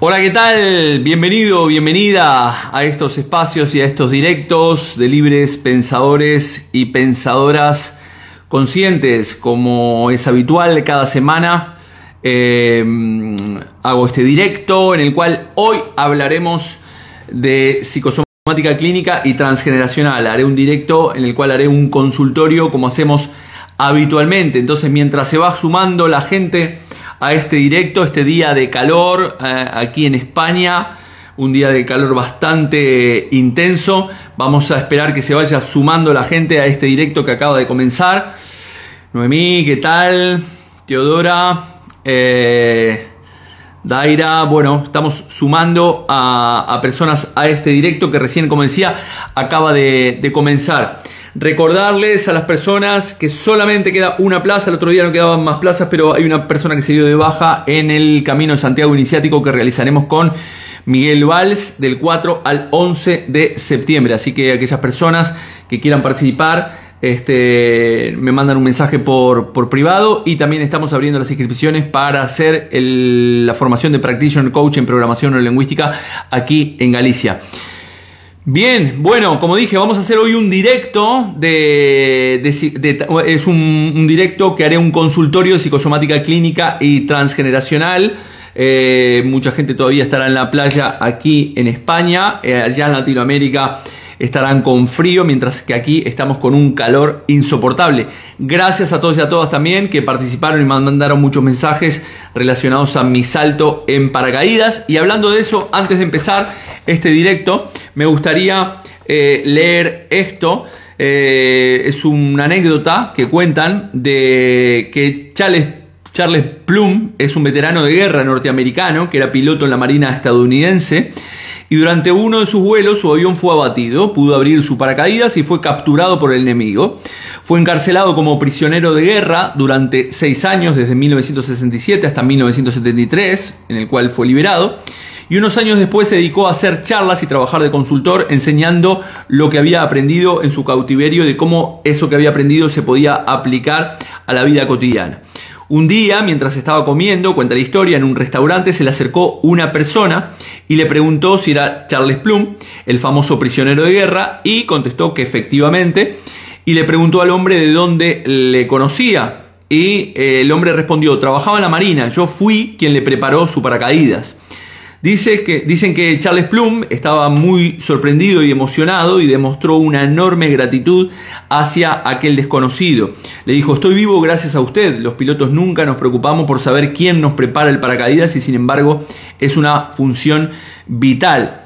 Hola, ¿qué tal? Bienvenido, bienvenida a estos espacios y a estos directos de libres pensadores y pensadoras conscientes, como es habitual cada semana. eh, hago este directo en el cual hoy hablaremos de psicosomática clínica y transgeneracional. Haré un directo en el cual haré un consultorio como hacemos habitualmente. Entonces, mientras se va sumando la gente a este directo, este día de calor eh, aquí en España, un día de calor bastante intenso, vamos a esperar que se vaya sumando la gente a este directo que acaba de comenzar. Noemí, ¿qué tal? Teodora, eh, Daira, bueno, estamos sumando a, personas a este directo que recién, como decía, acaba de, comenzar. Recordarles a las personas que solamente queda una plaza, el otro día no quedaban más plazas, pero hay una persona que se dio de baja en el Camino de Santiago Iniciático que realizaremos con Miguel Valls del 4 al 11 de septiembre. Así que aquellas personas que quieran participar, este, me mandan un mensaje por, por, privado y también estamos abriendo las inscripciones para hacer la formación de Practitioner Coach en Programación Neurolingüística aquí en Galicia. Bien, bueno, como dije, vamos a hacer hoy un directo de, de, es un, un, directo que haré un consultorio de psicosomática clínica y transgeneracional. Eh, mucha gente todavía estará en la playa aquí en España, eh, allá en Latinoamérica estarán con frío, mientras que aquí estamos con un calor insoportable. Gracias a todos y a todas también que participaron y mandaron muchos mensajes relacionados a mi salto en paracaídas. Y hablando de eso, antes de empezar este directo, me gustaría eh, leer esto. Eh, es una anécdota que cuentan de que Charles Charles Plum es un veterano de guerra norteamericano que era piloto en la Marina estadounidense y durante uno de sus vuelos su avión fue abatido, pudo abrir su paracaídas y fue capturado por el enemigo. Fue encarcelado como prisionero de guerra durante seis años, desde 1967 hasta 1973, en el cual fue liberado. Y unos años después se dedicó a hacer charlas y trabajar de consultor enseñando lo que había aprendido en su cautiverio de cómo eso que había aprendido se podía aplicar a la vida cotidiana. Un día, mientras estaba comiendo, cuenta la historia, en un restaurante se le acercó una persona y le preguntó si era Charles Plum, el famoso prisionero de guerra, y contestó que efectivamente, y le preguntó al hombre de dónde le conocía. Y eh, el hombre respondió, trabajaba en la Marina, yo fui quien le preparó su paracaídas. Dice que, dicen que Charles Plum estaba muy sorprendido y emocionado y demostró una enorme gratitud hacia aquel desconocido. Le dijo, estoy vivo gracias a usted. Los pilotos nunca nos preocupamos por saber quién nos prepara el paracaídas y sin embargo es una función vital.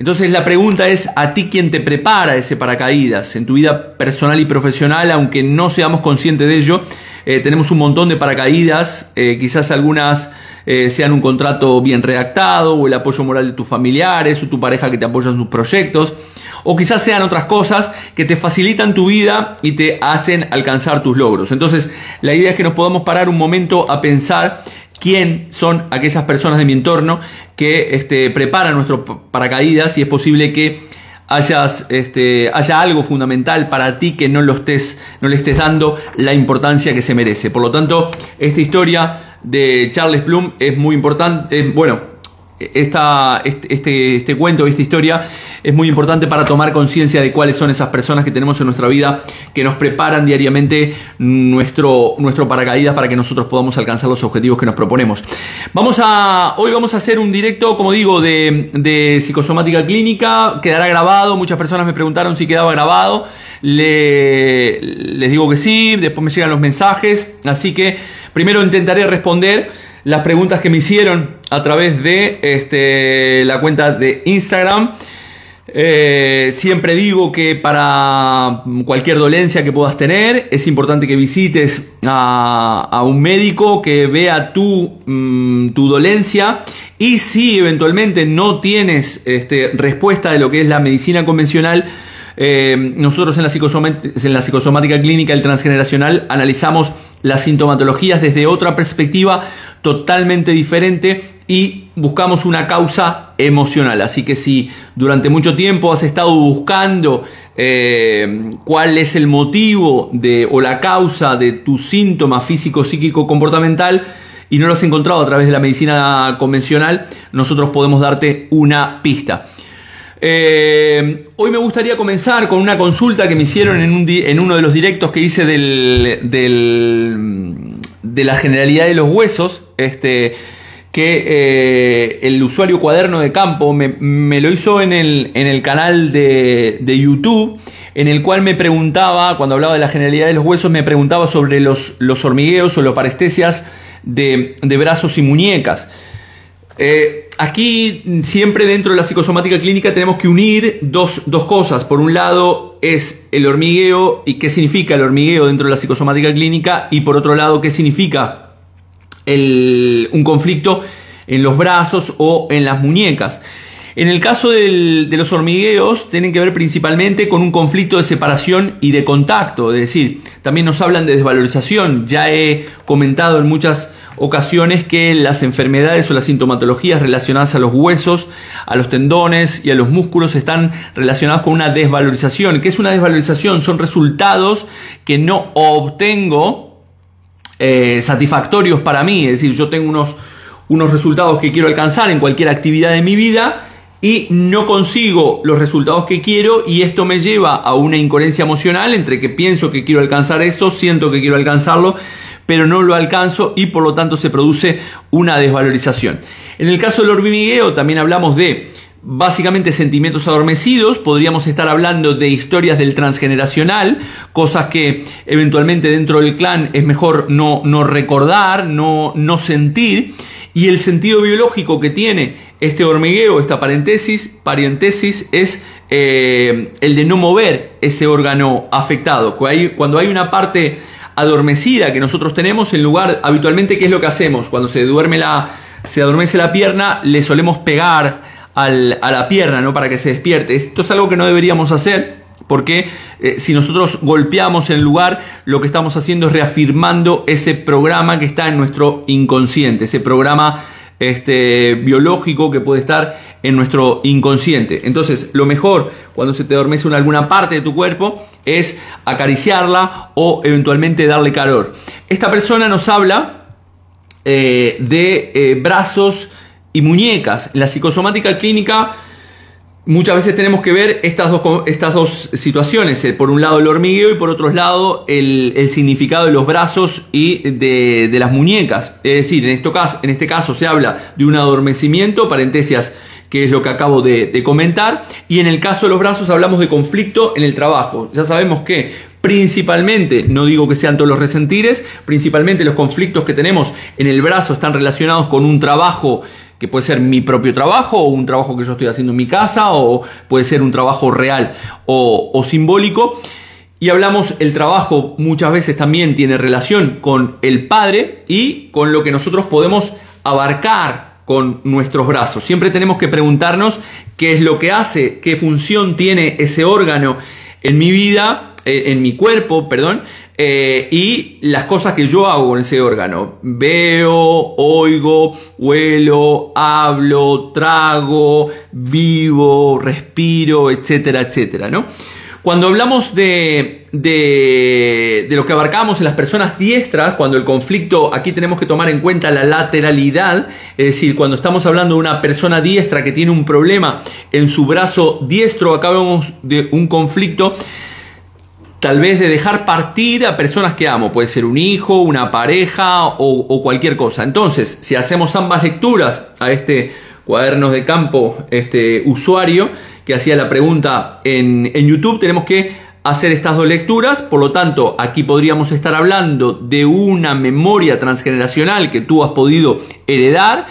Entonces la pregunta es, ¿a ti quién te prepara ese paracaídas? En tu vida personal y profesional, aunque no seamos conscientes de ello, eh, tenemos un montón de paracaídas, eh, quizás algunas eh, sean un contrato bien redactado o el apoyo moral de tus familiares o tu pareja que te apoya en sus proyectos o quizás sean otras cosas que te facilitan tu vida y te hacen alcanzar tus logros. Entonces la idea es que nos podamos parar un momento a pensar quién son aquellas personas de mi entorno que este, preparan nuestro paracaídas y es posible que hayas, este, haya algo fundamental para ti que no, lo estés, no le estés dando la importancia que se merece. Por lo tanto, esta historia de Charles Plum es muy importante. Bueno, esta, este, este, este cuento, esta historia es muy importante para tomar conciencia de cuáles son esas personas que tenemos en nuestra vida que nos preparan diariamente nuestro, nuestro paracaídas para que nosotros podamos alcanzar los objetivos que nos proponemos. Vamos a, hoy vamos a hacer un directo, como digo, de, de psicosomática clínica. Quedará grabado. Muchas personas me preguntaron si quedaba grabado. Le, les digo que sí. Después me llegan los mensajes. Así que primero intentaré responder las preguntas que me hicieron a través de este, la cuenta de Instagram. Eh, siempre digo que para cualquier dolencia que puedas tener es importante que visites a, un médico que vea tu, mmm, tu dolencia y si eventualmente no tienes este, respuesta de lo que es la medicina convencional, eh, nosotros en la, en la psicosomática clínica el transgeneracional analizamos las sintomatologías desde otra perspectiva totalmente diferente y buscamos una causa emocional. Así que si durante mucho tiempo has estado buscando eh, cuál es el motivo de, o la causa de tu síntoma físico, psíquico, comportamental, y no lo has encontrado a través de la medicina convencional, nosotros podemos darte una pista. Eh, hoy me gustaría comenzar con una consulta que me hicieron en, en uno de los directos que hice del, de la generalidad de los huesos. Este, que eh, el usuario cuaderno de campo me, lo hizo en el, en el canal de, de, YouTube, en el cual me preguntaba, cuando hablaba de la generalidad de los huesos, me preguntaba sobre los, los hormigueos o los parestesias de, de brazos y muñecas. Eh, aquí siempre dentro de la psicosomática clínica tenemos que unir dos, dos, cosas. Por un lado es el hormigueo y qué significa el hormigueo dentro de la psicosomática clínica y por otro lado qué significa un conflicto en los brazos o en las muñecas. En el caso de los hormigueos, tienen que ver principalmente con un conflicto de separación y de contacto, es decir, también nos hablan de desvalorización. Ya he comentado en muchas ocasiones que las enfermedades o las sintomatologías relacionadas a los huesos, a los tendones y a los músculos están relacionadas con una desvalorización. ¿Qué es una desvalorización? Son resultados que no obtengo eh, satisfactorios para mí, es decir, yo tengo unos, unos resultados que quiero alcanzar en cualquier actividad de mi vida y no consigo los resultados que quiero y esto me lleva a una incoherencia emocional entre que pienso que quiero alcanzar eso, siento que quiero alcanzarlo, pero no lo alcanzo y por lo tanto se produce una desvalorización. En el caso del hormigueo también hablamos de básicamente sentimientos adormecidos, podríamos estar hablando de historias del transgeneracional, cosas que eventualmente dentro del clan es mejor no, no recordar, no, no sentir, y el sentido biológico que tiene este hormigueo, esta paréntesis, paréntesis es eh, el de no mover ese órgano afectado. Cuando hay una parte adormecida que nosotros tenemos, en lugar, habitualmente, ¿qué es lo que hacemos? Cuando se duerme la, se adormece la pierna, le solemos pegar a la pierna, ¿no? Para que se despierte. Esto es algo que no deberíamos hacer porque eh, si nosotros golpeamos el lugar, lo que estamos haciendo es reafirmando ese programa que está en nuestro inconsciente, ese programa este, biológico que puede estar en nuestro inconsciente. Entonces, lo mejor cuando se te adormece en alguna parte de tu cuerpo es acariciarla o eventualmente darle calor. Esta persona nos habla eh, de eh, brazos y muñecas. En la psicosomática clínica muchas veces tenemos que ver estas dos, estas dos situaciones. Eh, por un lado el hormigueo y por otro lado el, significado de los brazos y de, las muñecas. Es decir, en, esto en este caso se habla de un adormecimiento, paréntesis que es lo que acabo de, de, comentar, y en el caso de los brazos hablamos de conflicto en el trabajo. Ya sabemos que principalmente, no digo que sean todos los resentires, principalmente los conflictos que tenemos en el brazo están relacionados con un trabajo que puede ser mi propio trabajo o un trabajo que yo estoy haciendo en mi casa o puede ser un trabajo real o, simbólico. Y hablamos, el trabajo muchas veces también tiene relación con el padre y con lo que nosotros podemos abarcar con nuestros brazos. Siempre tenemos que preguntarnos qué es lo que hace, qué función tiene ese órgano en mi vida, eh, en mi cuerpo, perdón, eh, y las cosas que yo hago con ese órgano. Veo, oigo, huelo, hablo, trago, vivo, respiro, etcétera, etcétera, ¿no? Cuando hablamos de, de, de, lo que abarcamos en las personas diestras, cuando el conflicto, aquí tenemos que tomar en cuenta la lateralidad, es decir, cuando estamos hablando de una persona diestra que tiene un problema en su brazo diestro, acá de un conflicto tal vez de dejar partir a personas que amo, puede ser un hijo, una pareja o, cualquier cosa. Entonces, si hacemos ambas lecturas a este cuadernos de campo, este usuario que hacía la pregunta en, en YouTube, tenemos que hacer estas dos lecturas, por lo tanto, aquí podríamos estar hablando de una memoria transgeneracional que tú has podido heredar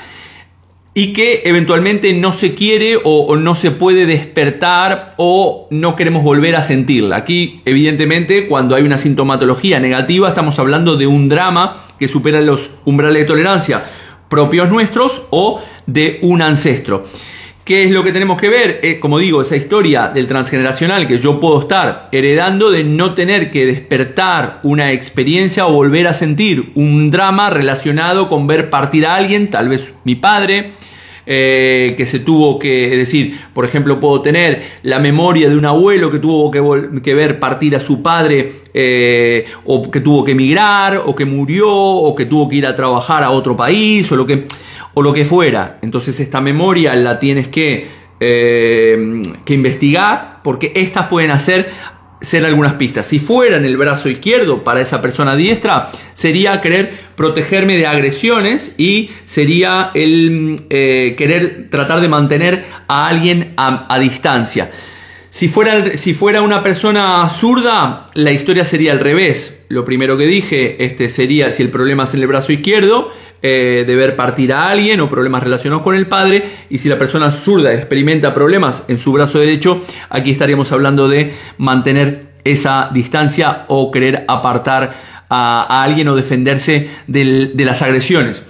y que eventualmente no se quiere o, no se puede despertar o no queremos volver a sentirla. Aquí, evidentemente, cuando hay una sintomatología negativa, estamos hablando de un drama que supera los umbrales de tolerancia propios nuestros o de un ancestro. ¿Qué es lo que tenemos que ver? Eh, como digo, esa historia del transgeneracional que yo puedo estar heredando de no tener que despertar una experiencia o volver a sentir un drama relacionado con ver partir a alguien, tal vez mi padre, eh, que se tuvo que, decir, por ejemplo, puedo tener la memoria de un abuelo que tuvo que, ver partir a su padre eh, o que tuvo que emigrar o que murió o que tuvo que ir a trabajar a otro país o lo que, o lo que fuera. Entonces esta memoria la tienes que, eh, que investigar porque estas pueden hacer ser algunas pistas. Si fuera en el brazo izquierdo para esa persona diestra, sería querer protegerme de agresiones y sería el eh, querer tratar de mantener a alguien a, distancia. Si fuera, si fuera, una persona zurda, la historia sería al revés. Lo primero que dije este sería si el problema es en el brazo izquierdo, eh, de ver partir a alguien o problemas relacionados con el padre. Y si la persona zurda experimenta problemas en su brazo derecho, aquí estaríamos hablando de mantener esa distancia o querer apartar a, alguien o defenderse de las agresiones.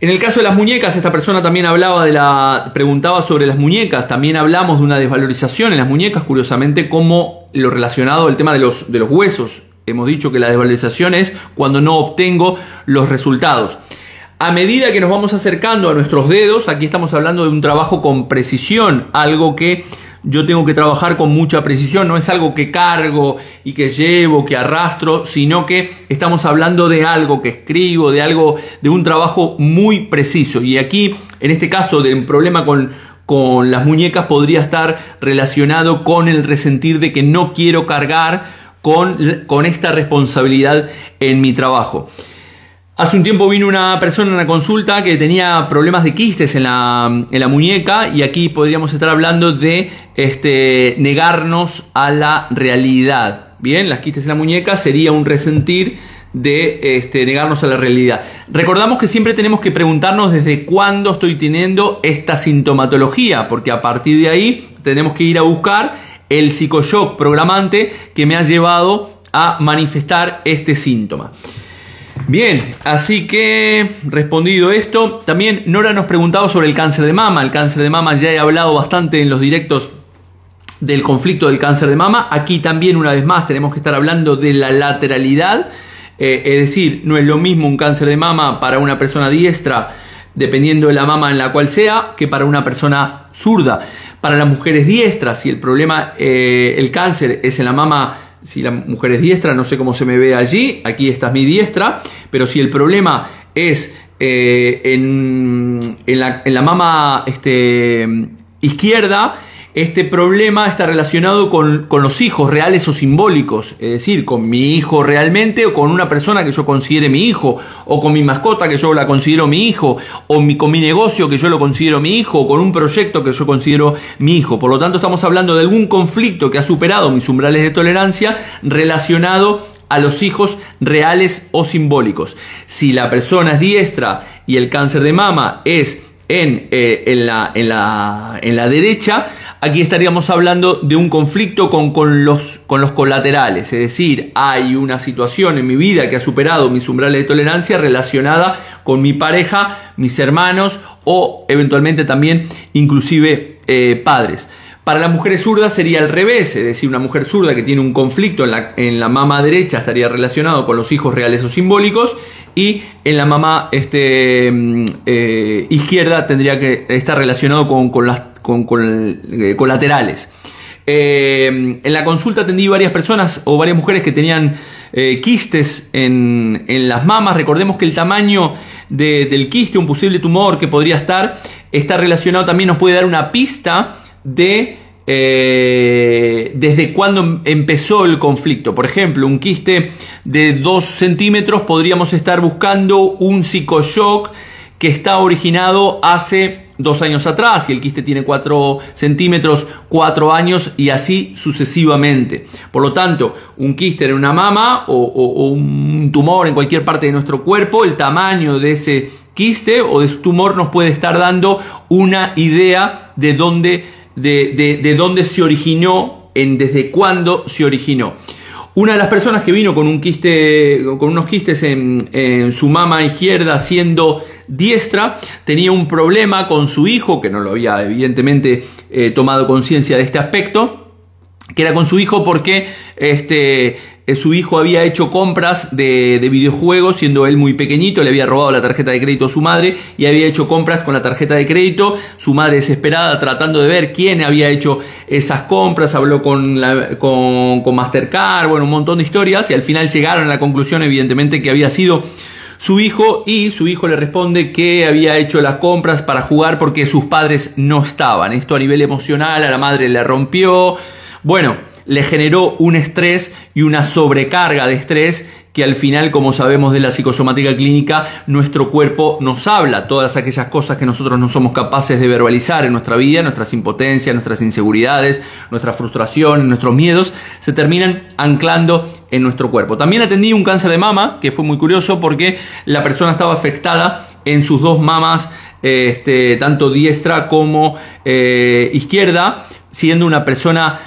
En el caso de las muñecas, esta persona también hablaba de la. preguntaba sobre las muñecas. También hablamos de una desvalorización en las muñecas, curiosamente, como lo relacionado al tema de los, de los huesos. Hemos dicho que la desvalorización es cuando no obtengo los resultados. A medida que nos vamos acercando a nuestros dedos, aquí estamos hablando de un trabajo con precisión, algo que yo tengo que trabajar con mucha precisión, no es algo que cargo y que llevo, que arrastro, sino que estamos hablando de algo que escribo, de algo, de un trabajo muy preciso. Y aquí, en este caso, del problema con, con las muñecas podría estar relacionado con el resentir de que no quiero cargar con, con esta responsabilidad en mi trabajo. Hace un tiempo vino una persona en la consulta que tenía problemas de quistes en la, en la muñeca y aquí podríamos estar hablando de este, negarnos a la realidad. Bien, las quistes en la muñeca sería un resentir de este, negarnos a la realidad. Recordamos que siempre tenemos que preguntarnos desde cuándo estoy teniendo esta sintomatología, porque a partir de ahí tenemos que ir a buscar el psicoshock programante que me ha llevado a manifestar este síntoma. Bien, así que respondido esto, también Nora nos preguntaba sobre el cáncer de mama. El cáncer de mama ya he hablado bastante en los directos del conflicto del cáncer de mama. Aquí también una vez más tenemos que estar hablando de la lateralidad. Eh, es decir, no es lo mismo un cáncer de mama para una persona diestra, dependiendo de la mama en la cual sea, que para una persona zurda. Para las mujeres diestras, si el problema, eh, el cáncer es en la mama si la mujer es diestra, no sé cómo se me ve allí, aquí está mi diestra, pero si el problema es eh, en, la, en, la, mama este, izquierda, este problema está relacionado con, los hijos reales o simbólicos, es decir, con mi hijo realmente o con una persona que yo considere mi hijo, o con mi mascota que yo la considero mi hijo, o con mi negocio que yo lo considero mi hijo, o con un proyecto que yo considero mi hijo. Por lo tanto, estamos hablando de algún conflicto que ha superado mis umbrales de tolerancia relacionado a los hijos reales o simbólicos. Si la persona es diestra y el cáncer de mama es en, eh, en, la, en, la, en la derecha, aquí estaríamos hablando de un conflicto con, con, los, con los colaterales, es decir, hay una situación en mi vida que ha superado mis umbrales de tolerancia relacionada con mi pareja, mis hermanos o eventualmente también inclusive eh, padres. Para las mujeres zurdas sería al revés, es decir, una mujer zurda que tiene un conflicto en la, en la mama derecha estaría relacionado con los hijos reales o simbólicos y en la mama este, mm, eh, izquierda tendría que estar relacionado con, con las con, eh, colaterales. Eh, en la consulta atendí varias personas o varias mujeres que tenían quistes en, las mamas. Recordemos que el tamaño del quiste, un posible tumor que podría estar, está relacionado también, nos puede dar una pista de eh, desde cuándo empezó el conflicto. Por ejemplo, un quiste de 2 centímetros podríamos estar buscando un psicoshock que está originado hace dos años atrás y el quiste tiene 4 centímetros, 4 años y así sucesivamente. Por lo tanto, un quiste en una mama o, un tumor en cualquier parte de nuestro cuerpo, el tamaño de ese quiste o de su tumor nos puede estar dando una idea de dónde de, de, dónde se originó, en desde cuándo se originó. Una de las personas que vino con un quiste, con unos quistes en, su mama izquierda siendo diestra, tenía un problema con su hijo, que no lo había evidentemente eh, tomado conciencia de este aspecto, que era con su hijo porque este, eh, su hijo había hecho compras de, de, videojuegos, siendo él muy pequeñito, le había robado la tarjeta de crédito a su madre y había hecho compras con la tarjeta de crédito. Su madre desesperada tratando de ver quién había hecho esas compras, habló con, con, con Mastercard, bueno, un montón de historias y al final llegaron a la conclusión evidentemente que había sido su hijo y su hijo le responde que había hecho las compras para jugar porque sus padres no estaban. Esto a nivel emocional a la madre le rompió. Bueno, le generó un estrés y una sobrecarga de estrés que al final, como sabemos de la psicosomática clínica, nuestro cuerpo nos habla todas aquellas cosas que nosotros no somos capaces de verbalizar en nuestra vida, nuestras impotencias, nuestras inseguridades, nuestras frustraciones, nuestros miedos, se terminan anclando en nuestro cuerpo. También atendí un cáncer de mama, que fue muy curioso porque la persona estaba afectada en sus dos mamas, este, tanto diestra como eh, izquierda, siendo una persona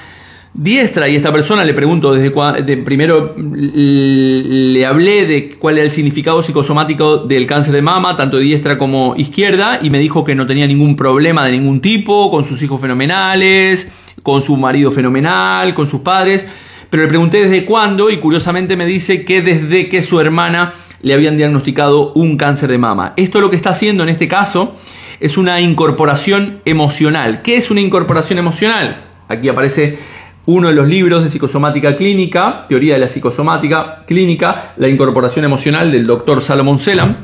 diestra y esta persona le pregunto desde de, primero le hablé de cuál era el significado psicosomático del cáncer de mama, tanto diestra como izquierda, y me dijo que no tenía ningún problema de ningún tipo, con sus hijos fenomenales, con su marido fenomenal, con sus padres, pero le pregunté desde cuándo y curiosamente me dice que desde que su hermana le habían diagnosticado un cáncer de mama. Esto lo que está haciendo en este caso es una incorporación emocional. ¿Qué es una incorporación emocional? Aquí aparece uno de los libros de psicosomática clínica, teoría de la psicosomática clínica, la incorporación emocional del doctor Salomón Selam.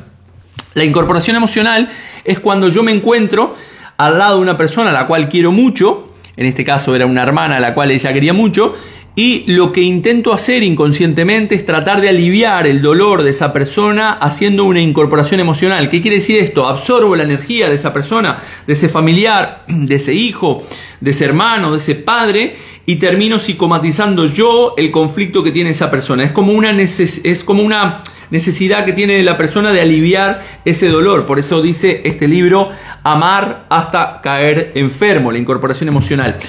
La incorporación emocional es cuando yo me encuentro al lado de una persona a la cual quiero mucho, en este caso era una hermana a la cual ella quería mucho, y lo que intento hacer inconscientemente es tratar de aliviar el dolor de esa persona haciendo una incorporación emocional. ¿Qué quiere decir esto? Absorbo la energía de esa persona, de ese familiar, de ese hijo, de ese hermano, de ese padre y termino psicomatizando yo el conflicto que tiene esa persona. Es como una, es como una necesidad que tiene la persona de aliviar ese dolor. Por eso dice este libro, amar hasta caer enfermo, la incorporación emocional.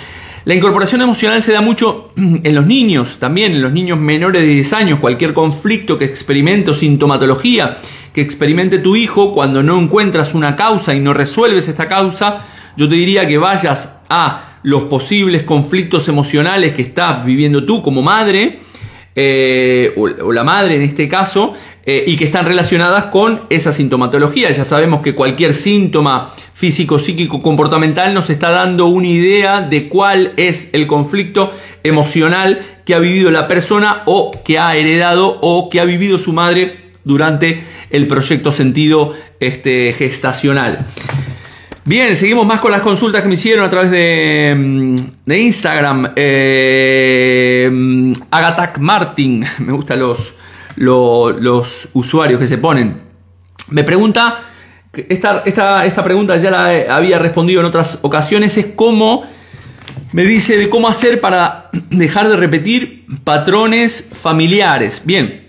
La incorporación emocional se da mucho en los niños, también en los niños menores de 10 años, cualquier conflicto que experimente o sintomatología que experimente tu hijo, cuando no encuentras una causa y no resuelves esta causa, yo te diría que vayas a los posibles conflictos emocionales que estás viviendo tú como madre, eh, o, la madre en este caso, eh, y que están relacionadas con esa sintomatología. Ya sabemos que cualquier síntoma físico, psíquico, comportamental nos está dando una idea de cuál es el conflicto emocional que ha vivido la persona o que ha heredado o que ha vivido su madre durante el proyecto sentido este, gestacional. Bien, seguimos más con las consultas que me hicieron a través de, mm, de Instagram. Eh, Agatac Martin, me gustan los, los, usuarios que se ponen. Me pregunta, esta, esta, esta pregunta ya la había respondido en otras ocasiones, es cómo, me dice de cómo hacer para dejar de repetir patrones familiares. Bien,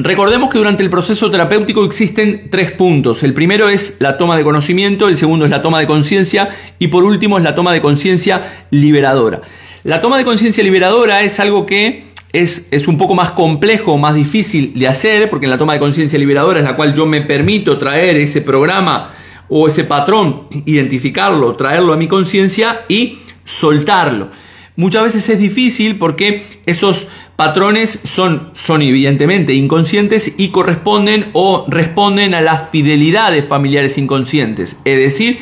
Recordemos que durante el proceso terapéutico existen tres puntos. El primero es la toma de conocimiento, el segundo es la toma de conciencia y por último es la toma de conciencia liberadora. La toma de conciencia liberadora es algo que es, es, un poco más complejo, más difícil de hacer, porque en la toma de conciencia liberadora es la cual yo me permito traer ese programa o ese patrón, identificarlo, traerlo a mi conciencia y soltarlo. Muchas veces es difícil porque esos patrones son, son evidentemente inconscientes y corresponden o responden a las fidelidades familiares inconscientes. Es decir,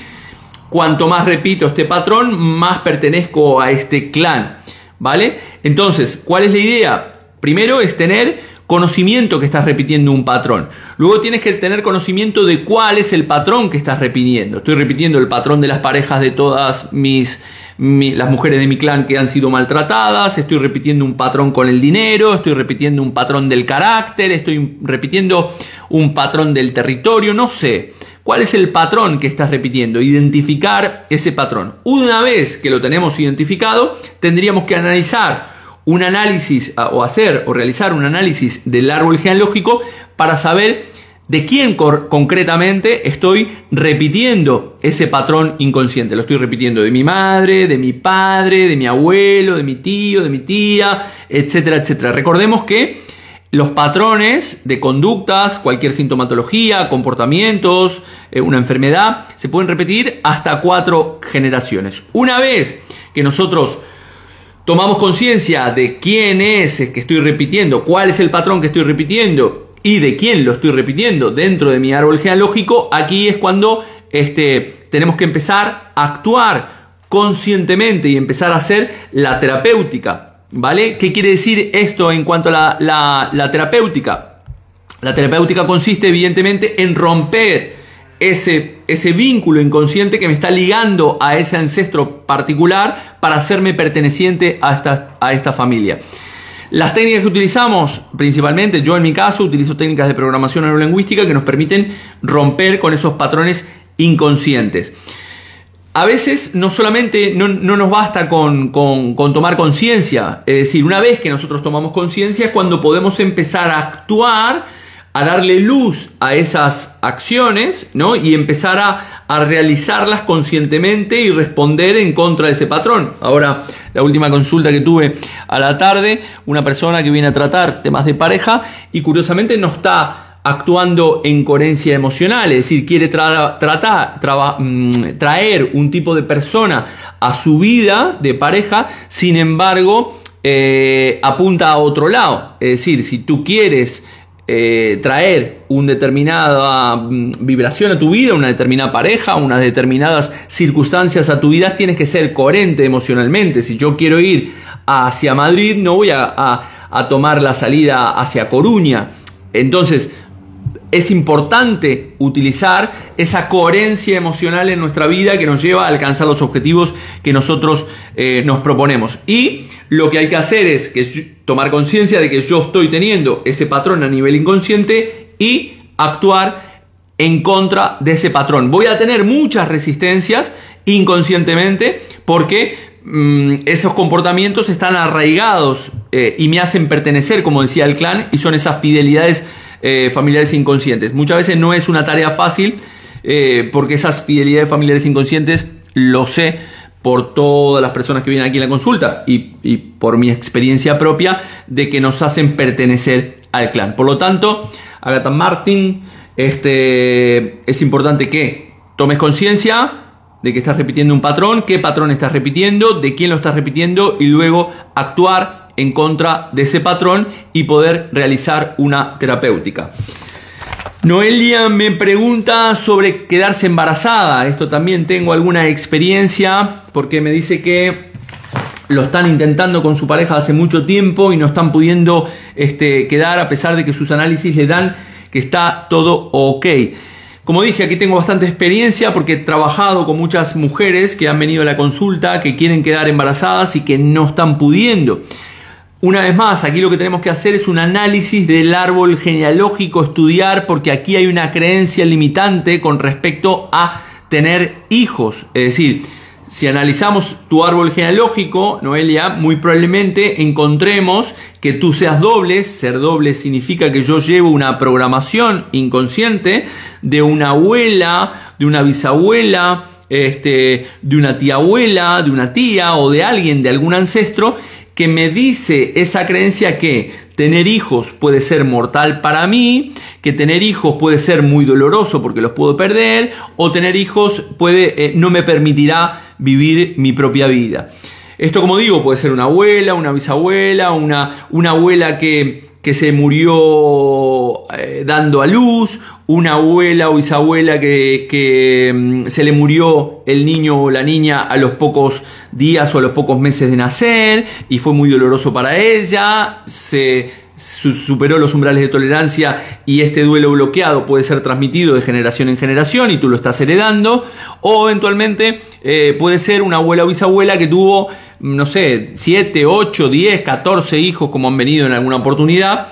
cuanto más repito este patrón, más pertenezco a este clan. ¿Vale? Entonces, ¿cuál es la idea? Primero es tener conocimiento que estás repitiendo un patrón. Luego tienes que tener conocimiento de cuál es el patrón que estás repitiendo. Estoy repitiendo el patrón de las parejas de todas mis las mujeres de mi clan que han sido maltratadas, estoy repitiendo un patrón con el dinero, estoy repitiendo un patrón del carácter, estoy repitiendo un patrón del territorio, no sé. ¿Cuál es el patrón que estás repitiendo? Identificar ese patrón. Una vez que lo tenemos identificado, tendríamos que analizar un análisis o hacer o realizar un análisis del árbol genealógico para saber de quién concretamente estoy repitiendo ese patrón inconsciente. Lo estoy repitiendo de mi madre, de mi padre, de mi abuelo, de mi tío, de mi tía, etcétera, etcétera. Recordemos que los patrones de conductas, cualquier sintomatología, comportamientos, eh, una enfermedad, se pueden repetir hasta cuatro generaciones. Una vez que nosotros tomamos conciencia de quién es el que estoy repitiendo, cuál es el patrón que estoy repitiendo y de quién lo estoy repitiendo dentro de mi árbol genealógico, aquí es cuando este, tenemos que empezar a actuar conscientemente y empezar a hacer la terapéutica. ¿Vale? ¿Qué quiere decir esto en cuanto a la, la terapéutica? La terapéutica consiste evidentemente en romper ese, ese vínculo inconsciente que me está ligando a ese ancestro particular para hacerme perteneciente a esta, a esta familia. Las técnicas que utilizamos, principalmente yo en mi caso utilizo técnicas de programación neurolingüística que nos permiten romper con esos patrones inconscientes. A veces no solamente no, nos basta con, con tomar conciencia, es decir, una vez que nosotros tomamos conciencia es cuando podemos empezar a actuar a darle luz a esas acciones ¿no? y empezar a, a, realizarlas conscientemente y responder en contra de ese patrón. Ahora, la última consulta que tuve a la tarde, una persona que viene a tratar temas de pareja y curiosamente no está actuando en coherencia emocional, es decir, quiere mm, traer un tipo de persona a su vida de pareja, sin embargo, eh, apunta a otro lado. Es decir, si tú quieres eh, traer una determinada mm, vibración a tu vida, una determinada pareja, unas determinadas circunstancias a tu vida, tienes que ser coherente emocionalmente. Si yo quiero ir hacia Madrid, no voy a, a tomar la salida hacia Coruña. Entonces, es importante utilizar esa coherencia emocional en nuestra vida que nos lleva a alcanzar los objetivos que nosotros eh, nos proponemos. Y lo que hay que hacer es que tomar conciencia de que yo estoy teniendo ese patrón a nivel inconsciente y actuar en contra de ese patrón. Voy a tener muchas resistencias inconscientemente porque mm, esos comportamientos están arraigados eh, y me hacen pertenecer, como decía el clan, y son esas fidelidades eh, familiares inconscientes. Muchas veces no es una tarea fácil eh, porque esas fidelidades familiares inconscientes lo sé por todas las personas que vienen aquí en la consulta y, y, por mi experiencia propia de que nos hacen pertenecer al clan. Por lo tanto, Agatha Martin, este, es importante que tomes conciencia de que estás repitiendo un patrón, qué patrón estás repitiendo, de quién lo estás repitiendo y luego actuar en contra de ese patrón y poder realizar una terapéutica. Noelia me pregunta sobre quedarse embarazada. Esto también tengo alguna experiencia porque me dice que lo están intentando con su pareja hace mucho tiempo y no están pudiendo este, quedar a pesar de que sus análisis le dan que está todo ok. Como dije, aquí tengo bastante experiencia porque he trabajado con muchas mujeres que han venido a la consulta, que quieren quedar embarazadas y que no están pudiendo. Una vez más, aquí lo que tenemos que hacer es un análisis del árbol genealógico, estudiar, porque aquí hay una creencia limitante con respecto a tener hijos. Es decir, si analizamos tu árbol genealógico, Noelia, muy probablemente encontremos que tú seas doble. Ser doble significa que yo llevo una programación inconsciente de una abuela, de una bisabuela, este, de una tía abuela, de una tía o de alguien, de algún ancestro que me dice esa creencia que tener hijos puede ser mortal para mí, que tener hijos puede ser muy doloroso porque los puedo perder, o tener hijos puede, eh, no me permitirá vivir mi propia vida. Esto, como digo, puede ser una abuela, una bisabuela, una, una abuela que, que se murió eh, dando a luz, una abuela o bisabuela que, que mm, se le murió el niño o la niña a los pocos días o a los pocos meses de nacer y fue muy doloroso para ella, se superó los umbrales de tolerancia y este duelo bloqueado puede ser transmitido de generación en generación y tú lo estás heredando, o eventualmente eh, puede ser una abuela o bisabuela que tuvo, no sé, 7, 8, 10, 14 hijos como han venido en alguna oportunidad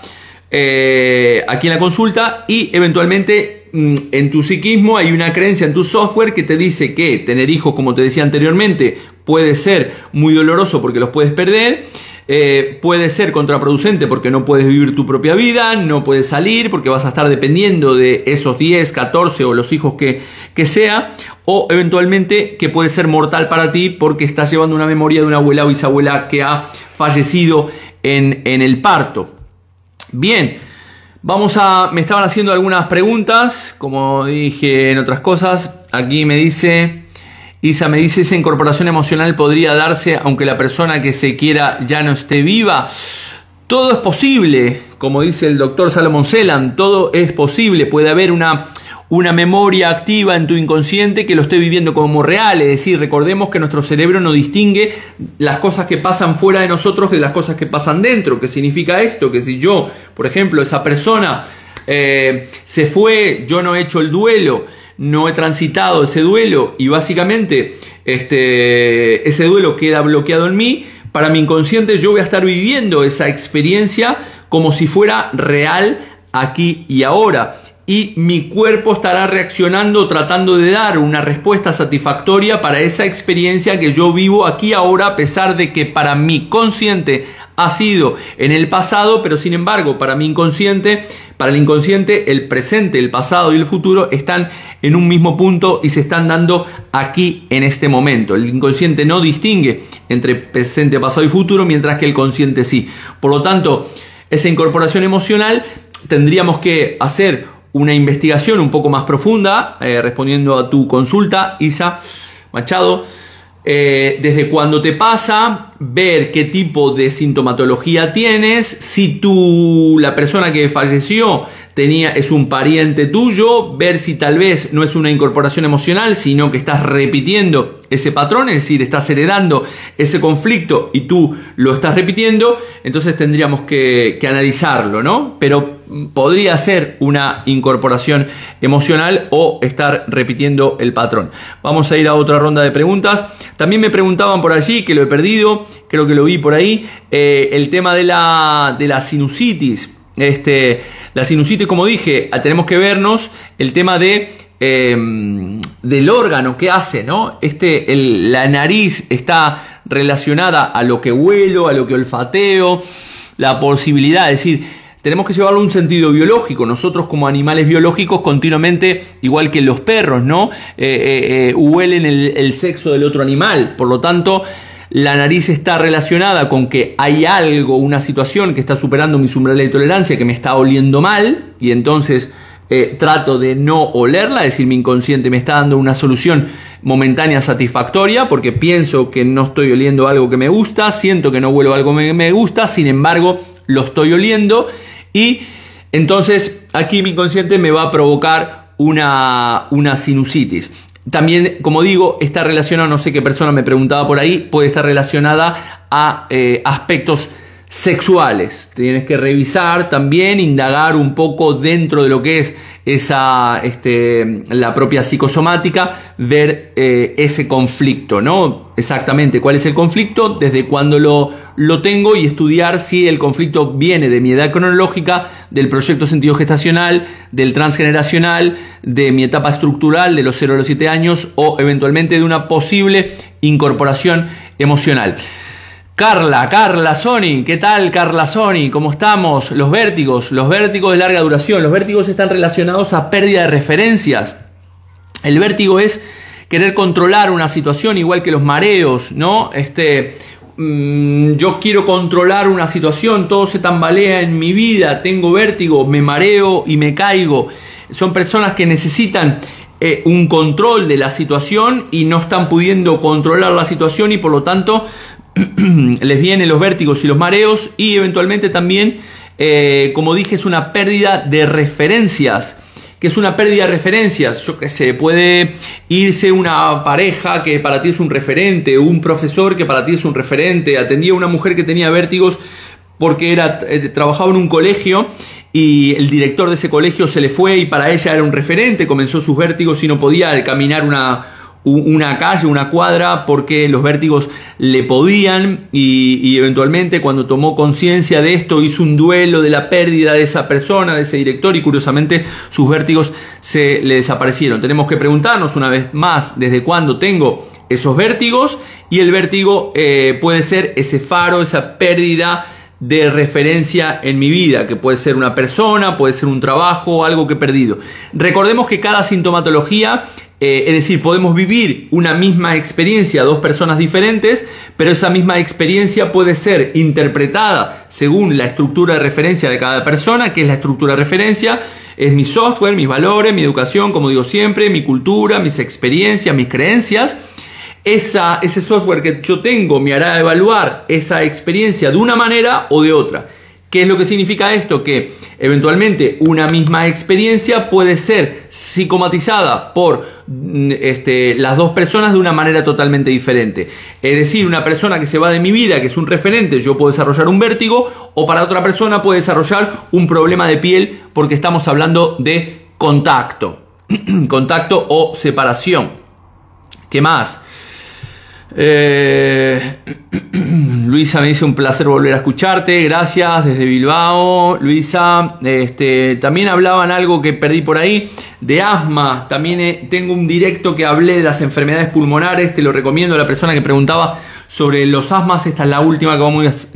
eh, aquí en la consulta. Y eventualmente mm, en tu psiquismo hay una creencia en tu software que te dice que tener hijos, como te decía anteriormente, puede ser muy doloroso porque los puedes perder eh, puede ser contraproducente porque no puedes vivir tu propia vida, no puedes salir porque vas a estar dependiendo de esos 10, 14 o los hijos que, que sea, o eventualmente que puede ser mortal para ti porque estás llevando una memoria de una abuela o bisabuela que ha fallecido en, en el parto. Bien, vamos a... Me estaban haciendo algunas preguntas, como dije en otras cosas. Aquí me dice... Isa me dice, esa incorporación emocional podría darse aunque la persona que se quiera ya no esté viva. Todo es posible, como dice el doctor Salomón Celan, todo es posible. Puede haber una, una memoria activa en tu inconsciente que lo esté viviendo como real. Es decir, recordemos que nuestro cerebro no distingue las cosas que pasan fuera de nosotros de las cosas que pasan dentro. ¿Qué significa esto? Que si yo, por ejemplo, esa persona eh, se fue, yo no he hecho el duelo, no he transitado ese duelo y básicamente este, ese duelo queda bloqueado en mí, para mi inconsciente yo voy a estar viviendo esa experiencia como si fuera real aquí y ahora. Y mi cuerpo estará reaccionando tratando de dar una respuesta satisfactoria para esa experiencia que yo vivo aquí ahora a pesar de que para mi consciente ha sido en el pasado, pero sin embargo para mi inconsciente para el inconsciente, el presente, el pasado y el futuro están en un mismo punto y se están dando aquí en este momento. El inconsciente no distingue entre presente, pasado y futuro, mientras que el consciente sí. Por lo tanto, esa incorporación emocional tendríamos que hacer una investigación un poco más profunda, eh, respondiendo a tu consulta, Isa Machado. Eh, desde cuando te pasa, ver qué tipo de sintomatología tienes, si tú, la persona que falleció, tenía, es un pariente tuyo, ver si tal vez no es una incorporación emocional, sino que estás repitiendo ese patrón, es decir, estás heredando ese conflicto y tú lo estás repitiendo, entonces tendríamos que, analizarlo, ¿no? Pero podría ser una incorporación emocional o estar repitiendo el patrón. Vamos a ir a otra ronda de preguntas. También me preguntaban por allí, que lo he perdido, creo que lo vi por ahí, eh, el tema de la, de la sinusitis. Este, la sinusitis, como dije, tenemos que vernos el tema de em, del órgano que hace, ¿no? Este, la nariz está relacionada a lo que huelo, a lo que olfateo, la posibilidad, es decir, tenemos que llevarlo a un sentido biológico. Nosotros como animales biológicos continuamente, igual que los perros, ¿no? Eh, eh, eh, huelen el, sexo del otro animal. Por lo tanto, la nariz está relacionada con que hay algo, una situación que está superando mis umbrales de tolerancia, que me está oliendo mal, y entonces trato de no olerla, es decir, mi inconsciente me está dando una solución momentánea satisfactoria, porque pienso que no estoy oliendo algo que me gusta, siento que no huelo algo que me gusta, sin embargo, lo estoy oliendo y entonces aquí mi inconsciente me va a provocar una, una sinusitis. También, como digo, está relacionada, no sé qué persona me preguntaba por ahí, puede estar relacionada a eh, aspectos sexuales. Tienes que revisar también, indagar un poco dentro de lo que es esa, este, la propia psicosomática, ver eh, ese conflicto, ¿no? Exactamente cuál es el conflicto, desde cuándo lo, lo tengo y estudiar si el conflicto viene de mi edad cronológica, del proyecto sentido gestacional, del transgeneracional, de mi etapa estructural de los 0 a los 7 años o eventualmente de una posible incorporación emocional. Carla, Carla Sony, ¿qué tal Carla Sony? ¿Cómo estamos? Los vértigos, los vértigos de larga duración, los vértigos están relacionados a pérdida de referencias. El vértigo es querer controlar una situación igual que los mareos, ¿no? Este, mm, yo quiero controlar una situación, todo se tambalea en mi vida, tengo vértigo, me mareo y me caigo. Son personas que necesitan eh, un control de la situación y no están pudiendo controlar la situación y por lo tanto les vienen los vértigos y los mareos y eventualmente también, eh, como dije, es una pérdida de referencias. que es una pérdida de referencias? Yo qué sé, puede irse una pareja que para ti es un referente, un profesor que para ti es un referente, atendía a una mujer que tenía vértigos porque era, eh, trabajaba en un colegio y el director de ese colegio se le fue y para ella era un referente, comenzó sus vértigos y no podía caminar una, una calle, una cuadra, porque los vértigos le podían y, eventualmente cuando tomó conciencia de esto hizo un duelo de la pérdida de esa persona, de ese director y curiosamente sus vértigos se le desaparecieron. Tenemos que preguntarnos una vez más desde cuándo tengo esos vértigos y el vértigo eh, puede ser ese faro, esa pérdida de referencia en mi vida, que puede ser una persona, puede ser un trabajo, algo que he perdido. Recordemos que cada sintomatología eh, es decir, podemos vivir una misma experiencia, dos personas diferentes, pero esa misma experiencia puede ser interpretada según la estructura de referencia de cada persona, que es la estructura de referencia, es mi software, mis valores, mi educación, como digo siempre, mi cultura, mis experiencias, mis creencias. Esa, ese software que yo tengo me hará evaluar esa experiencia de una manera o de otra. ¿Qué es lo que significa esto? Que eventualmente una misma experiencia puede ser psicomatizada por mm, este, las dos personas de una manera totalmente diferente. Es decir, una persona que se va de mi vida, que es un referente, yo puedo desarrollar un vértigo, o para otra persona puede desarrollar un problema de piel porque estamos hablando de contacto. contacto o separación. ¿Qué más? Eh, Luisa me dice un placer volver a escucharte, gracias desde Bilbao. Luisa, este, también hablaban algo que perdí por ahí, de asma. También eh, tengo un directo que hablé de las enfermedades pulmonares, te lo recomiendo a la persona que preguntaba sobre los asmas, esta es la última que,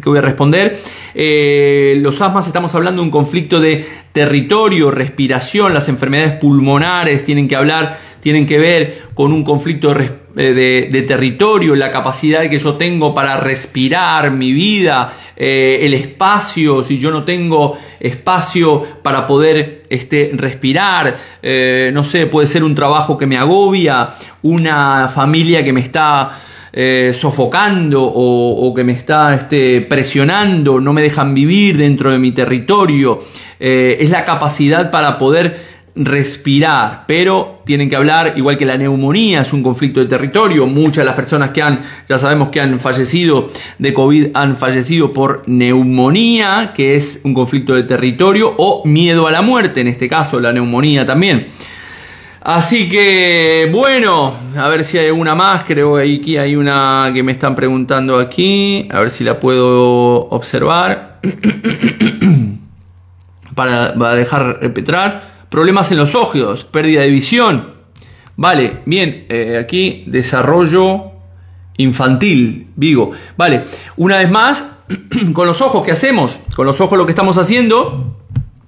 voy a responder. Eh, los asmas estamos hablando de un conflicto de territorio, respiración, las enfermedades pulmonares tienen que hablar, tienen que ver con un conflicto de eh, de, territorio, la capacidad que yo tengo para respirar mi vida, eh, el espacio, si yo no tengo espacio para poder este, respirar, eh, no sé, puede ser un trabajo que me agobia, una familia que me está sofocando o, que me está este, presionando, no me dejan vivir dentro de mi territorio, es la capacidad para poder respirar, pero tienen que hablar, igual que la neumonía es un conflicto de territorio, muchas de las personas que han, ya sabemos que han fallecido de COVID han fallecido por neumonía, que es un conflicto de territorio, o miedo a la muerte, en este caso la neumonía también. Así que, bueno, a ver si hay alguna más, creo que aquí hay una que me están preguntando aquí, a ver si la puedo observar. para, para dejar repetrar problemas en los ojos, pérdida de visión. Vale, bien, eh, aquí desarrollo infantil, digo. Vale, una vez más, con los ojos, ¿qué hacemos? Con los ojos lo que estamos haciendo,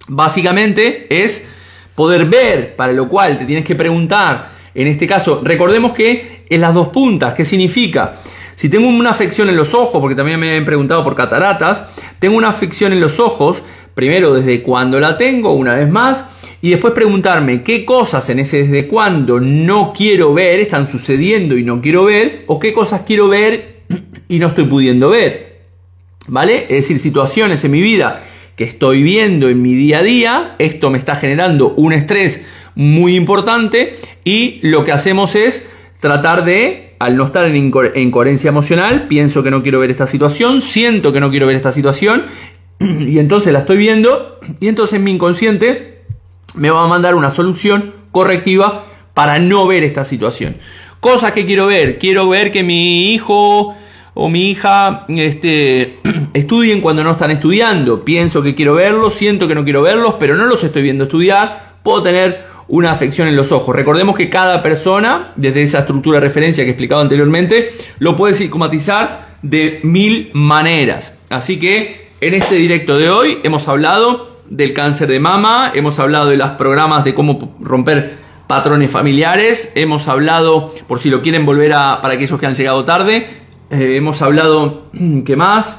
básicamente, es poder ver, para lo cual te tienes que preguntar, en este caso, recordemos que en las dos puntas, ¿qué significa? Si tengo una afección en los ojos, porque también me han preguntado por cataratas, tengo una afección en los ojos, primero desde cuando la tengo, una vez más, y después preguntarme qué cosas en ese desde cuándo no quiero ver, están sucediendo y no quiero ver, o qué cosas quiero ver y no estoy pudiendo ver. ¿Vale? Es decir, situaciones en mi vida que estoy viendo en mi día a día, esto me está generando un estrés muy importante y lo que hacemos es tratar de, al no estar en, en coherencia emocional, pienso que no quiero ver esta situación, siento que no quiero ver esta situación y entonces la estoy viendo y entonces mi inconsciente me va a mandar una solución correctiva para no ver esta situación. Cosas que quiero ver. Quiero ver que mi hijo o mi hija este, estudien cuando no están estudiando. Pienso que quiero verlos, siento que no quiero verlos, pero no los estoy viendo estudiar. Puedo tener una afección en los ojos. Recordemos que cada persona, desde esa estructura de referencia que he explicado anteriormente, lo puede psicomatizar de mil maneras. Así que en este directo de hoy hemos hablado del cáncer de mama, hemos hablado de los programas de cómo romper patrones familiares, hemos hablado, por si lo quieren volver a, para aquellos que han llegado tarde, eh, hemos hablado, ¿qué más?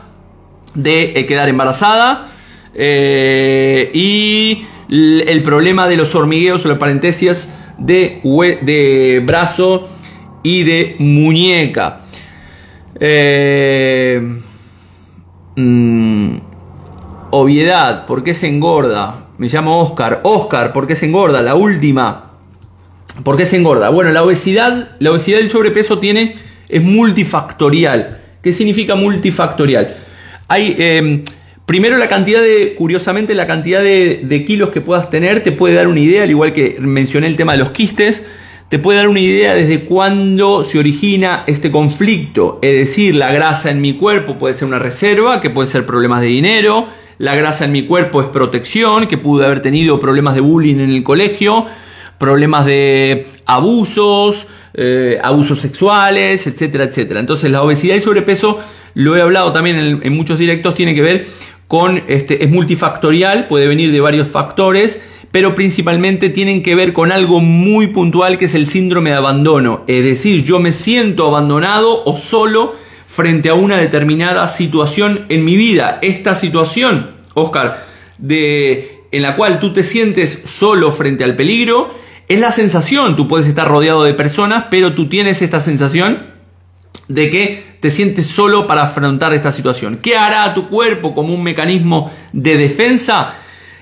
De eh, quedar embarazada eh, y el problema de los hormigueos o las parentesias de, de brazo y de muñeca. Mm, Obviedad, ¿por qué se engorda? Me llamo Oscar. Oscar, ¿por qué se engorda? La última. ¿Por qué se engorda? Bueno, la obesidad, la obesidad y el sobrepeso tiene, es multifactorial. ¿Qué significa multifactorial? Hay, em, primero la cantidad de, curiosamente, la cantidad de, de kilos que puedas tener te puede dar una idea, al igual que mencioné el tema de los quistes, te puede dar una idea desde cuándo se origina este conflicto. Es decir, la grasa en mi cuerpo puede ser una reserva, que puede ser problemas de dinero, la grasa en mi cuerpo es protección, que pude haber tenido problemas de bullying en el colegio, problemas de abusos, eh, abusos sexuales, etcétera, etcétera. Entonces la obesidad y sobrepeso, lo he hablado también en, muchos directos, tiene que ver con, este, es multifactorial, puede venir de varios factores, pero principalmente tienen que ver con algo muy puntual que es el síndrome de abandono. Es decir, yo me siento abandonado o solo frente a una determinada situación en mi vida. Esta situación, Oscar, de, en la cual tú te sientes solo frente al peligro, es la sensación. Tú puedes estar rodeado de personas, pero tú tienes esta sensación de que te sientes solo para afrontar esta situación. ¿Qué hará tu cuerpo como un mecanismo de defensa?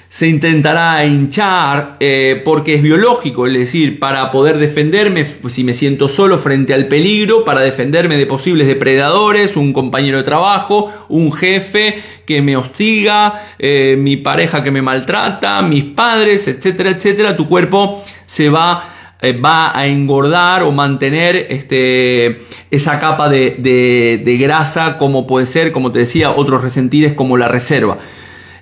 Se intentará hinchar eh, porque es biológico, es decir, para poder defenderme si me siento solo frente al peligro, para defenderme de posibles depredadores, un compañero de trabajo, un jefe que me hostiga, eh, mi pareja que me maltrata, mis padres, etcétera, etcétera, tu cuerpo se va eh, va a engordar o mantener este, esa capa de, de, grasa como puede ser, como te decía, otros resentires como la reserva.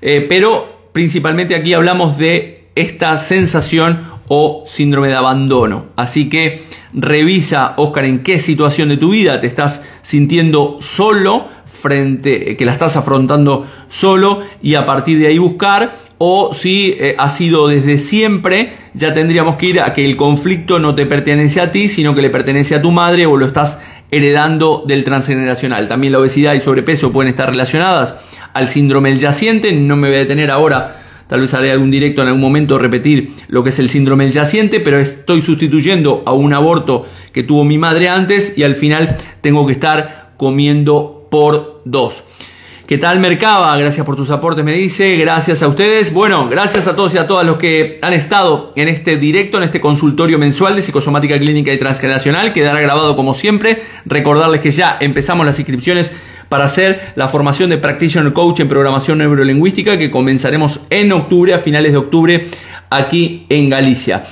pero principalmente aquí hablamos de esta sensación o síndrome de abandono. Así que revisa, Oscar, en qué situación de tu vida te estás sintiendo solo frente, que la estás afrontando solo y a partir de ahí buscar o si eh, ha sido desde siempre, ya tendríamos que ir a que el conflicto no te pertenece a ti, sino que le pertenece a tu madre o lo estás heredando del transgeneracional. También la obesidad y sobrepeso pueden estar relacionadas al síndrome del yaciente. No me voy a detener ahora, tal vez haré algún directo en algún momento repetir lo que es el síndrome del yaciente, pero estoy sustituyendo a un aborto que tuvo mi madre antes y al final tengo que estar comiendo por dos. ¿Qué tal Mercaba? Gracias por tus aportes, me dice. Gracias a ustedes. Bueno, gracias a todos y a todas los que han estado en este directo, en este consultorio mensual de psicosomática clínica y transgeneracional. Quedará grabado como siempre. Recordarles que ya empezamos las inscripciones para hacer la formación de Practitioner Coach en programación neurolingüística que comenzaremos en octubre, a finales de octubre, aquí en Galicia.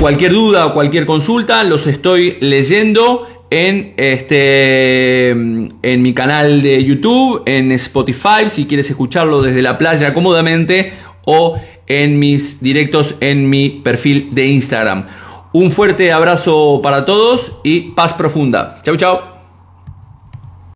Cualquier duda o cualquier consulta los estoy leyendo en este en mi canal de YouTube, en Spotify, si quieres escucharlo desde la playa cómodamente o en mis directos en mi perfil de Instagram. Un fuerte abrazo para todos y paz profunda. Chau chau.